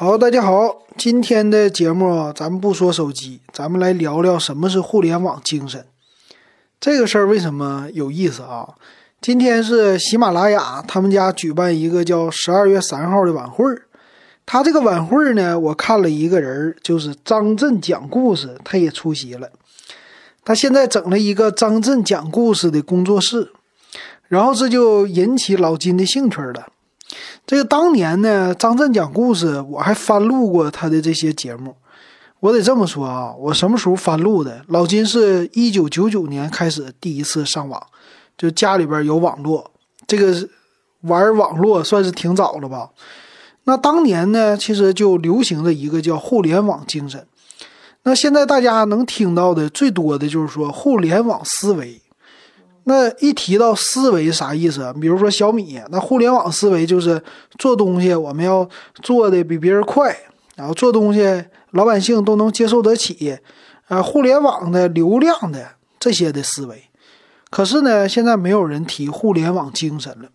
好，大家好，今天的节目啊，咱们不说手机，咱们来聊聊什么是互联网精神。这个事儿为什么有意思啊？今天是喜马拉雅他们家举办一个叫十二月三号的晚会儿。他这个晚会儿呢，我看了一个人，就是张震讲故事，他也出席了。他现在整了一个张震讲故事的工作室，然后这就引起老金的兴趣了。这个当年呢，张震讲故事，我还翻录过他的这些节目。我得这么说啊，我什么时候翻录的？老金是一九九九年开始第一次上网，就家里边有网络，这个玩网络算是挺早了吧。那当年呢，其实就流行着一个叫互联网精神。那现在大家能听到的最多的就是说互联网思维。那一提到思维啥意思？比如说小米，那互联网思维就是做东西我们要做的比别人快，然后做东西老百姓都能接受得起，啊，互联网的流量的这些的思维。可是呢，现在没有人提互联网精神了。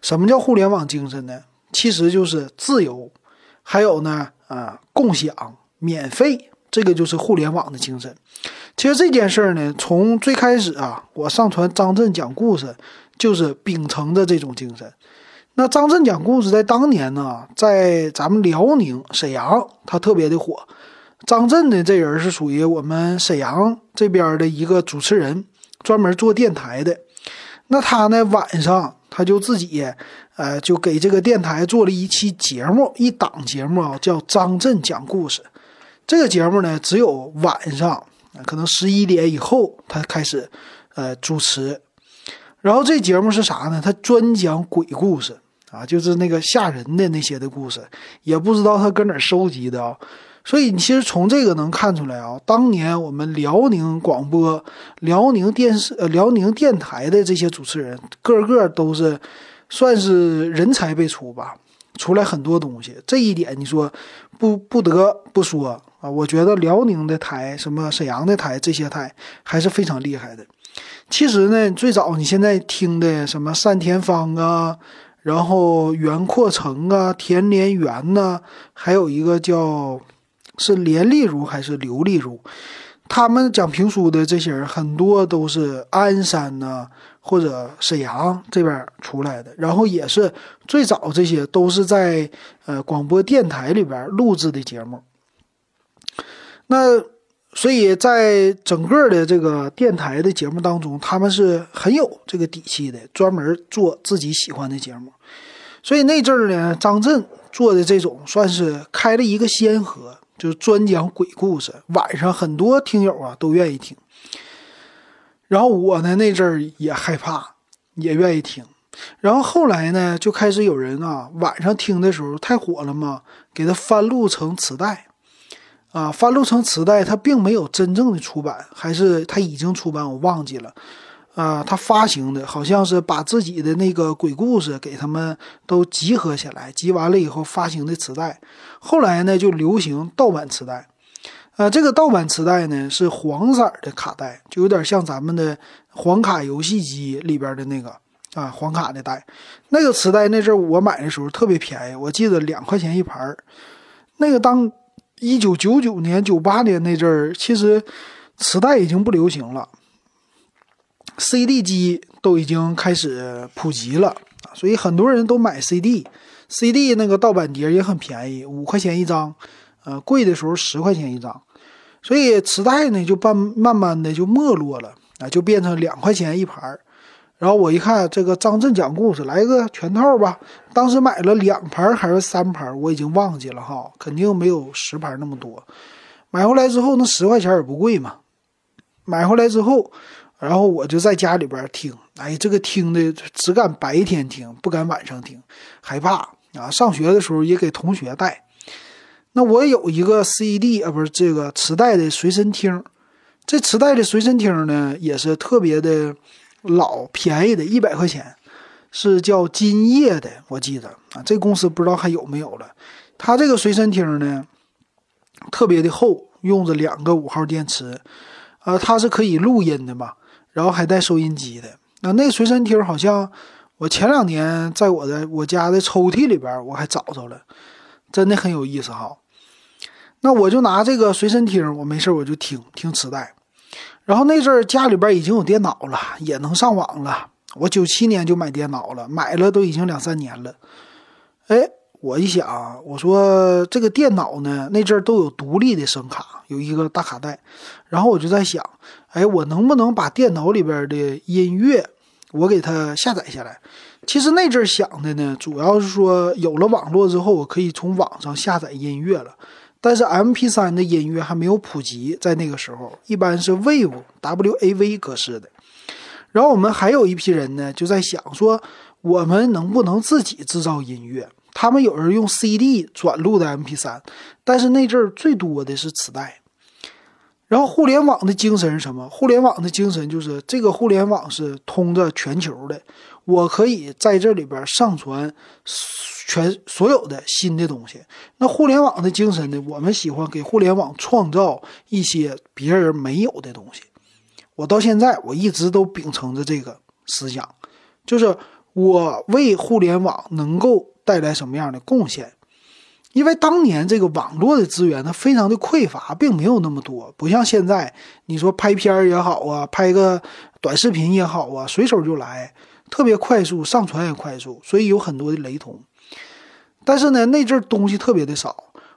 什么叫互联网精神呢？其实就是自由，还有呢，啊，共享、免费，这个就是互联网的精神。其实这件事儿呢，从最开始啊，我上传张震讲故事，就是秉承着这种精神。那张震讲故事在当年呢，在咱们辽宁沈阳，他特别的火。张震呢，这人是属于我们沈阳这边的一个主持人，专门做电台的。那他呢，晚上他就自己，呃，就给这个电台做了一期节目，一档节目啊，叫张震讲故事。这个节目呢，只有晚上。可能十一点以后，他开始，呃，主持。然后这节目是啥呢？他专讲鬼故事啊，就是那个吓人的那些的故事，也不知道他搁哪收集的啊。所以你其实从这个能看出来啊，当年我们辽宁广播、辽宁电视、呃辽宁电台的这些主持人，个个都是算是人才辈出吧，出来很多东西。这一点你说不不得不说。啊，我觉得辽宁的台、什么沈阳的台这些台还是非常厉害的。其实呢，最早你现在听的什么单田芳啊，然后袁阔成啊、田连元呐，还有一个叫是连丽如还是刘丽如，他们讲评书的这些人很多都是鞍山呐或者沈阳这边出来的，然后也是最早这些都是在呃广播电台里边录制的节目。那所以，在整个的这个电台的节目当中，他们是很有这个底气的，专门做自己喜欢的节目。所以那阵儿呢，张震做的这种算是开了一个先河，就专讲鬼故事，晚上很多听友啊都愿意听。然后我呢那阵儿也害怕，也愿意听。然后后来呢，就开始有人啊晚上听的时候太火了嘛，给他翻录成磁带。啊，翻录成磁带，它并没有真正的出版，还是它已经出版，我忘记了。啊，它发行的好像是把自己的那个鬼故事给他们都集合起来，集完了以后发行的磁带。后来呢，就流行盗版磁带。啊，这个盗版磁带呢是黄色的卡带，就有点像咱们的黄卡游戏机里边的那个啊黄卡的带。那个磁带那阵我买的时候特别便宜，我记得两块钱一盘那个当。一九九九年、九八年那阵儿，其实磁带已经不流行了，CD 机都已经开始普及了，所以很多人都买 CD，CD 那个盗版碟也很便宜，五块钱一张，呃，贵的时候十块钱一张，所以磁带呢就慢慢慢的就没落了啊，就变成两块钱一盘儿。然后我一看这个张震讲故事，来个全套吧。当时买了两盘还是三盘，我已经忘记了哈，肯定没有十盘那么多。买回来之后，那十块钱也不贵嘛。买回来之后，然后我就在家里边听，哎，这个听的只敢白天听，不敢晚上听，害怕啊。上学的时候也给同学带。那我有一个 CD 啊，不是这个磁带的随身听，这磁带的随身听呢，也是特别的。老便宜的，一百块钱，是叫金叶的，我记得啊，这公司不知道还有没有了。它这个随身听呢，特别的厚，用着两个五号电池，呃，它是可以录音的嘛，然后还带收音机的。那那随身听好像我前两年在我的我家的抽屉里边我还找着了，真的很有意思哈。那我就拿这个随身听，我没事我就听听磁带。然后那阵儿家里边已经有电脑了，也能上网了。我九七年就买电脑了，买了都已经两三年了。哎，我一想，我说这个电脑呢，那阵儿都有独立的声卡，有一个大卡带。然后我就在想，哎，我能不能把电脑里边的音乐，我给它下载下来？其实那阵儿想的呢，主要是说有了网络之后，我可以从网上下载音乐了。但是 M P 三的音乐还没有普及，在那个时候一般是 Wave W A V 格式的。然后我们还有一批人呢，就在想说，我们能不能自己制造音乐？他们有人用 C D 转录的 M P 三，但是那阵儿最多的是磁带。然后互联网的精神是什么？互联网的精神就是这个互联网是通着全球的，我可以在这里边上传。全所有的新的东西，那互联网的精神呢？我们喜欢给互联网创造一些别人没有的东西。我到现在我一直都秉承着这个思想，就是我为互联网能够带来什么样的贡献？因为当年这个网络的资源它非常的匮乏，并没有那么多，不像现在，你说拍片也好啊，拍个短视频也好啊，随手就来，特别快速，上传也快速，所以有很多的雷同。但是呢，那阵儿东西特别的少，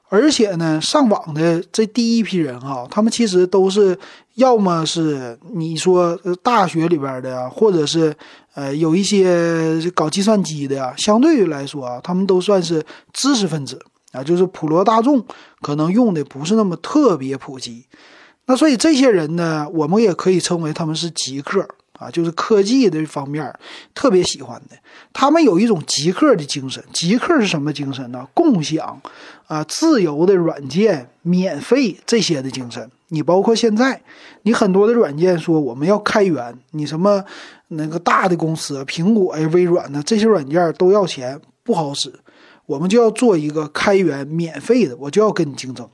而且呢，上网的这第一批人哈，他们其实都是要么是你说大学里边的，或者是呃有一些搞计算机的呀，相对于来说啊，他们都算是知识分子啊，就是普罗大众可能用的不是那么特别普及。那所以这些人呢，我们也可以称为他们是极客。啊，就是科技的方面特别喜欢的，他们有一种极客的精神。极客是什么精神呢？共享啊，自由的软件，免费这些的精神。你包括现在，你很多的软件说我们要开源，你什么那个大的公司，苹果呀、微软呢，这些软件都要钱，不好使。我们就要做一个开源免费的，我就要跟你竞争。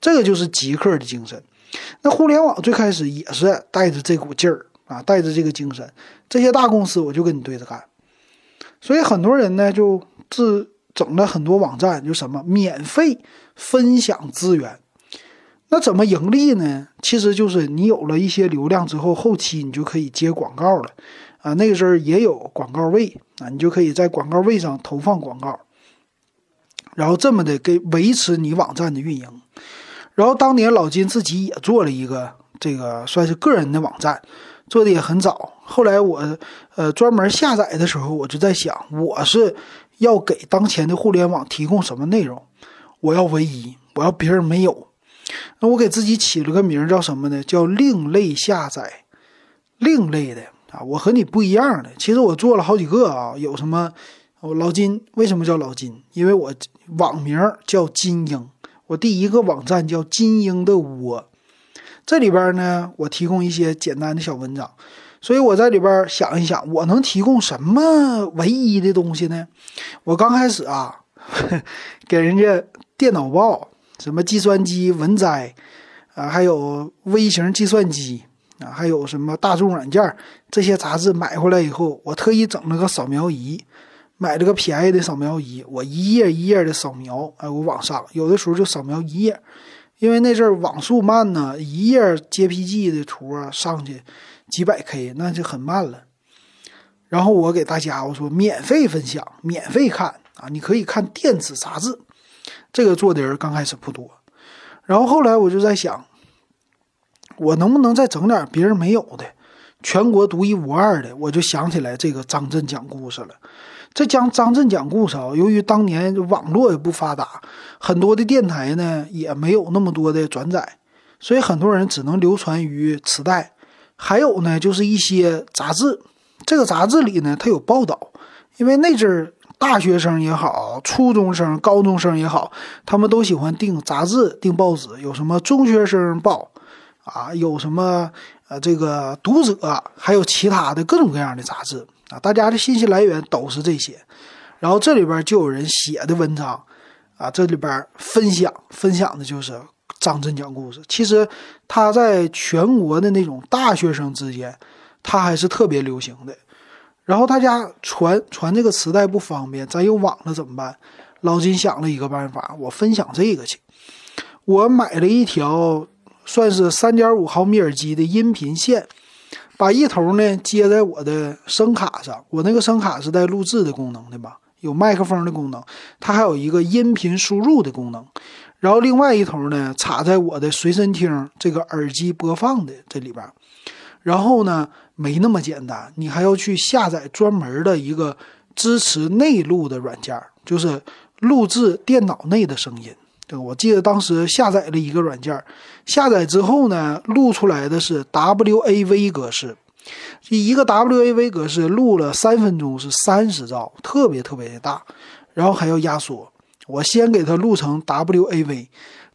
这个就是极客的精神。那互联网最开始也是带着这股劲儿。啊，带着这个精神，这些大公司我就跟你对着干。所以很多人呢就自整了很多网站，就什么免费分享资源。那怎么盈利呢？其实就是你有了一些流量之后，后期你就可以接广告了。啊，那个时候也有广告位啊，你就可以在广告位上投放广告，然后这么的给维持你网站的运营。然后当年老金自己也做了一个这个算是个人的网站。做的也很早，后来我，呃，专门下载的时候，我就在想，我是要给当前的互联网提供什么内容？我要唯一，我要别人没有。那我给自己起了个名叫什么呢？叫另类下载，另类的啊，我和你不一样的。其实我做了好几个啊，有什么？我老金为什么叫老金？因为我网名叫金鹰，我第一个网站叫金鹰的窝。这里边呢，我提供一些简单的小文章，所以我在里边想一想，我能提供什么唯一的东西呢？我刚开始啊，给人家电脑报，什么计算机文摘啊，还有微型计算机啊，还有什么大众软件这些杂志买回来以后，我特意整了个扫描仪，买了个便宜的扫描仪，我一页一页的扫描，哎，我往上有的时候就扫描一页。因为那阵网速慢呢，一页 JPG 的图啊上去几百 K，那就很慢了。然后我给大家我说免费分享，免费看啊，你可以看电子杂志。这个做的人刚开始不多，然后后来我就在想，我能不能再整点别人没有的，全国独一无二的？我就想起来这个张震讲故事了。这讲张震讲故事啊，由于当年网络也不发达，很多的电台呢也没有那么多的转载，所以很多人只能流传于磁带。还有呢，就是一些杂志，这个杂志里呢它有报道，因为那阵儿大学生也好，初中生、高中生也好，他们都喜欢订杂志、订报纸，有什么中学生报啊，有什么呃这个读者，还有其他的各种各样的杂志。啊，大家的信息来源都是这些，然后这里边就有人写的文章，啊，这里边分享分享的就是张震讲故事。其实他在全国的那种大学生之间，他还是特别流行的。然后大家传传这个磁带不方便，咱有网了怎么办？老金想了一个办法，我分享这个去。我买了一条算是三点五毫米耳机的音频线，把一头呢接在我的声卡上。我那个声卡是带录制的功能的吧，有麦克风的功能，它还有一个音频输入的功能。然后另外一头呢插在我的随身听这个耳机播放的这里边。然后呢没那么简单，你还要去下载专门的一个支持内录的软件，就是录制电脑内的声音。对，我记得当时下载了一个软件，下载之后呢，录出来的是 WAV 格式，一个 WAV 格式录了三分钟是三十兆，特别特别的大，然后还要压缩。我先给它录成 WAV，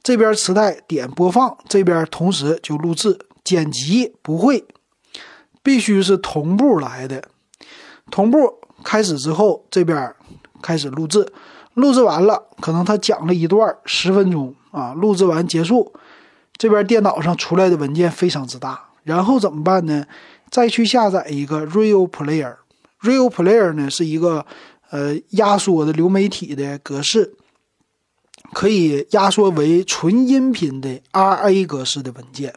这边磁带点播放，这边同时就录制剪辑不会，必须是同步来的。同步开始之后，这边开始录制。录制完了，可能他讲了一段十分钟啊，录制完结束，这边电脑上出来的文件非常之大，然后怎么办呢？再去下载一个 Real Player，Real Player 呢是一个呃压缩的流媒体的格式，可以压缩为纯音频的 RA 格式的文件，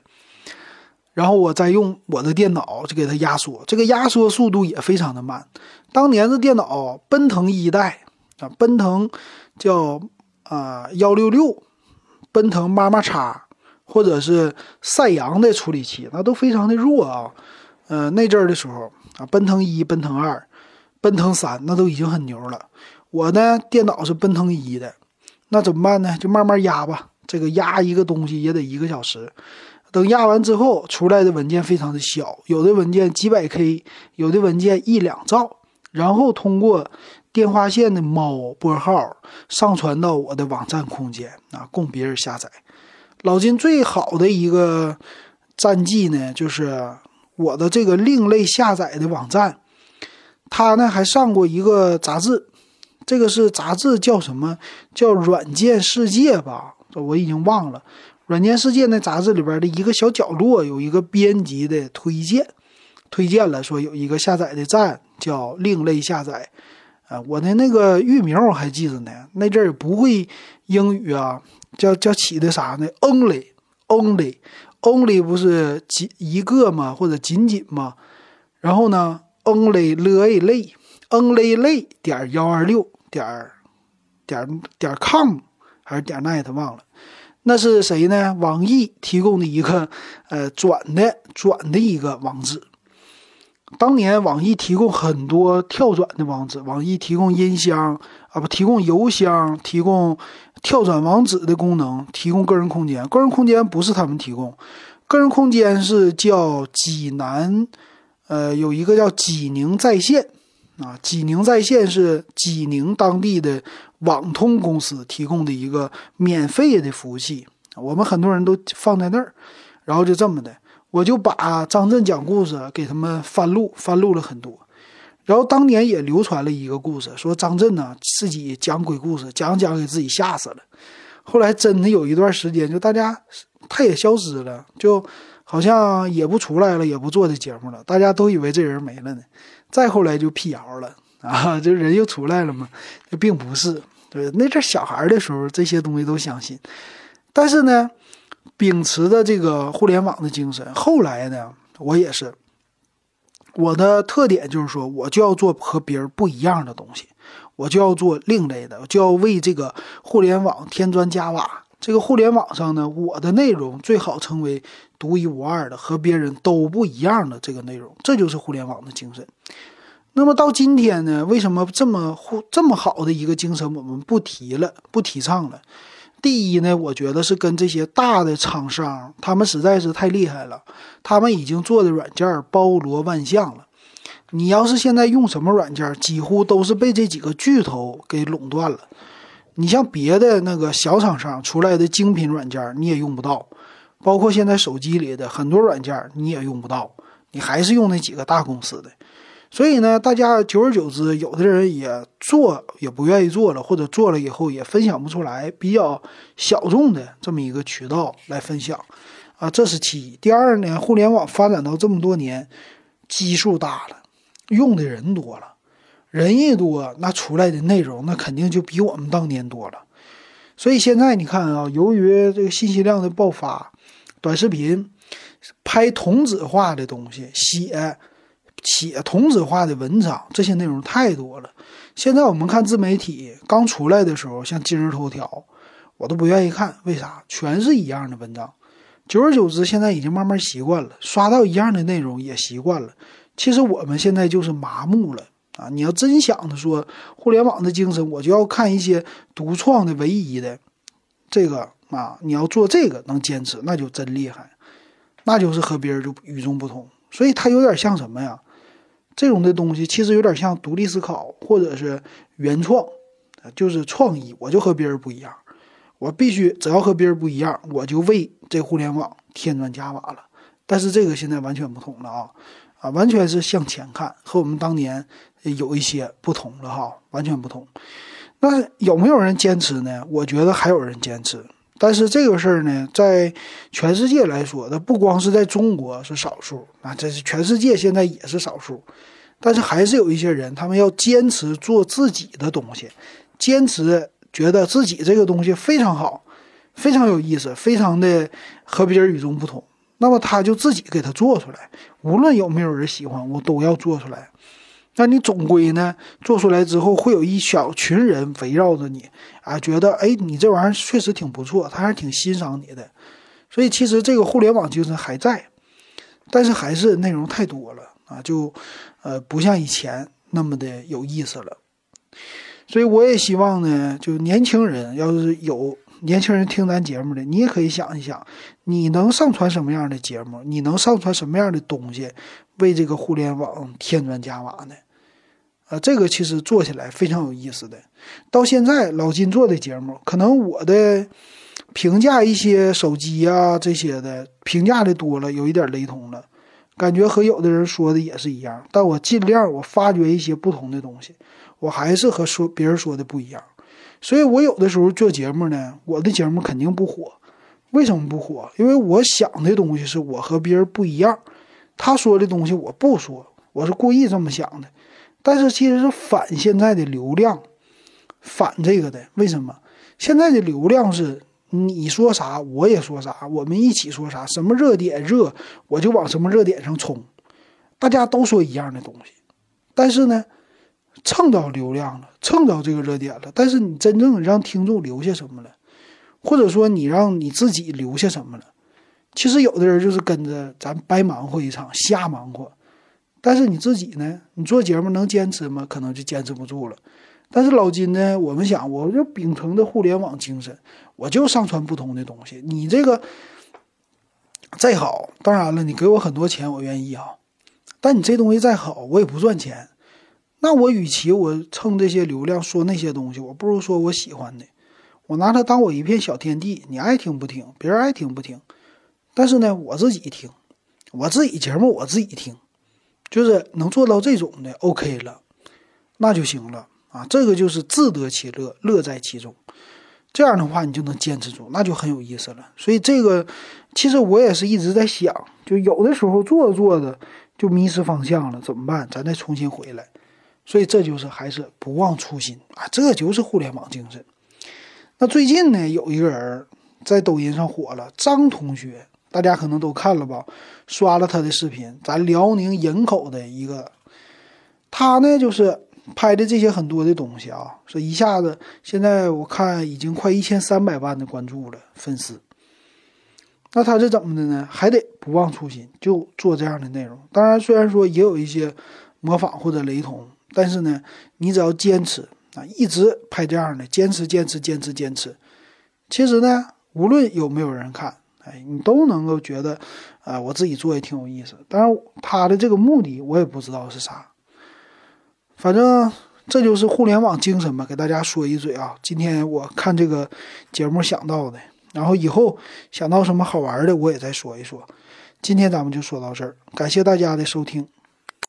然后我再用我的电脑就给它压缩，这个压缩速度也非常的慢。当年的电脑奔腾一代。啊，奔腾叫啊幺六六，奔腾妈妈叉，或者是赛扬的处理器，那都非常的弱啊。呃，那阵儿的时候啊，奔腾一、奔腾二、奔腾三，那都已经很牛了。我呢，电脑是奔腾一的，那怎么办呢？就慢慢压吧。这个压一个东西也得一个小时，等压完之后，出来的文件非常的小，有的文件几百 K，有的文件一两兆，然后通过。电话线的猫拨号上传到我的网站空间啊，供别人下载。老金最好的一个战绩呢，就是我的这个另类下载的网站，他呢还上过一个杂志，这个是杂志叫什么？叫《软件世界》吧？我已经忘了。《软件世界》那杂志里边的一个小角落有一个编辑的推荐，推荐了说有一个下载的站叫另类下载。啊，我的那个域名我还记着呢。那阵儿不会英语啊，叫叫起的啥呢？Only，Only，Only 不是仅一个吗？或者仅仅吗？然后呢，Only 了 A 类，Only 类点幺二六点点点 com 还是点 net 忘了？那是谁呢？网易提供的一个呃转的转的一个网址。当年网易提供很多跳转的网址，网易提供音箱啊，不提供邮箱，提供跳转网址的功能，提供个人空间。个人空间不是他们提供，个人空间是叫济南，呃，有一个叫济宁在线啊，济宁在线是济宁当地的网通公司提供的一个免费的服务器，我们很多人都放在那儿，然后就这么的。我就把张震讲故事给他们翻录，翻录了很多。然后当年也流传了一个故事，说张震呢自己讲鬼故事，讲讲给自己吓死了。后来真的有一段时间，就大家他也消失了，就好像也不出来了，也不做这节目了。大家都以为这人没了呢。再后来就辟谣了啊，这人又出来了嘛？这并不是。对，那阵小孩的时候，这些东西都相信。但是呢。秉持的这个互联网的精神，后来呢，我也是，我的特点就是说，我就要做和别人不一样的东西，我就要做另类的，就要为这个互联网添砖加瓦。这个互联网上呢，我的内容最好成为独一无二的，和别人都不一样的这个内容，这就是互联网的精神。那么到今天呢，为什么这么这么好的一个精神，我们不提了，不提倡了？第一呢，我觉得是跟这些大的厂商，他们实在是太厉害了，他们已经做的软件包罗万象了。你要是现在用什么软件，几乎都是被这几个巨头给垄断了。你像别的那个小厂商出来的精品软件，你也用不到，包括现在手机里的很多软件你也用不到，你还是用那几个大公司的。所以呢，大家久而久之，有的人也做也不愿意做了，或者做了以后也分享不出来，比较小众的这么一个渠道来分享，啊，这是其一。第二呢，互联网发展到这么多年，基数大了，用的人多了，人一多，那出来的内容那肯定就比我们当年多了。所以现在你看啊，由于这个信息量的爆发，短视频拍同质化的东西，写写同质化的文章，这些内容太多了。现在我们看自媒体刚出来的时候，像今日头条，我都不愿意看，为啥？全是一样的文章。久而久之，现在已经慢慢习惯了，刷到一样的内容也习惯了。其实我们现在就是麻木了啊！你要真想着说互联网的精神，我就要看一些独创的、唯一的这个啊！你要做这个能坚持，那就真厉害，那就是和别人就与众不同。所以它有点像什么呀？这种的东西其实有点像独立思考，或者是原创，就是创意。我就和别人不一样。我必须只要和别人不一样，我就为这互联网添砖加瓦了。但是这个现在完全不同了啊啊，完全是向前看，和我们当年有一些不同了哈，完全不同。那有没有人坚持呢？我觉得还有人坚持。但是这个事儿呢，在全世界来说，它不光是在中国是少数啊，这是全世界现在也是少数。但是还是有一些人，他们要坚持做自己的东西，坚持。觉得自己这个东西非常好，非常有意思，非常的和别人与众不同，那么他就自己给他做出来，无论有没有人喜欢，我都要做出来。那你总归呢，做出来之后会有一小群人围绕着你啊，觉得哎，你这玩意儿确实挺不错，他还是挺欣赏你的。所以其实这个互联网精神还在，但是还是内容太多了啊，就呃不像以前那么的有意思了。所以我也希望呢，就年轻人要是有年轻人听咱节目的，你也可以想一想，你能上传什么样的节目？你能上传什么样的东西，为这个互联网添砖加瓦呢？这个其实做起来非常有意思的。到现在老金做的节目，可能我的评价一些手机啊这些的评价的多了，有一点雷同了，感觉和有的人说的也是一样。但我尽量我发掘一些不同的东西。我还是和说别人说的不一样，所以我有的时候做节目呢，我的节目肯定不火。为什么不火？因为我想的东西是我和别人不一样，他说的东西我不说，我是故意这么想的。但是其实是反现在的流量，反这个的。为什么？现在的流量是你说啥我也说啥，我们一起说啥，什么热点热我就往什么热点上冲，大家都说一样的东西，但是呢？蹭到流量了，蹭到这个热点了，但是你真正让听众留下什么了，或者说你让你自己留下什么了？其实有的人就是跟着咱白忙活一场，瞎忙活。但是你自己呢？你做节目能坚持吗？可能就坚持不住了。但是老金呢？我们想，我就秉承着互联网精神，我就上传不同的东西。你这个再好，当然了，你给我很多钱，我愿意啊。但你这东西再好，我也不赚钱。那我与其我蹭这些流量说那些东西，我不如说我喜欢的，我拿它当我一片小天地，你爱听不听，别人爱听不听，但是呢，我自己听，我自己节目我自己听，就是能做到这种的，OK 了，那就行了啊，这个就是自得其乐，乐在其中，这样的话你就能坚持住，那就很有意思了。所以这个其实我也是一直在想，就有的时候做着做着就迷失方向了，怎么办？咱再重新回来。所以这就是还是不忘初心啊，这就是互联网精神。那最近呢，有一个人在抖音上火了，张同学，大家可能都看了吧，刷了他的视频，咱辽宁营口的一个，他呢就是拍的这些很多的东西啊，说一下子现在我看已经快一千三百万的关注了粉丝。那他是怎么的呢？还得不忘初心，就做这样的内容。当然，虽然说也有一些模仿或者雷同。但是呢，你只要坚持啊，一直拍这样的，坚持坚持坚持坚持，其实呢，无论有没有人看，哎，你都能够觉得，啊，我自己做也挺有意思。当然，他的这个目的我也不知道是啥，反正这就是互联网精神吧，给大家说一嘴啊。今天我看这个节目想到的，然后以后想到什么好玩的，我也再说一说。今天咱们就说到这儿，感谢大家的收听。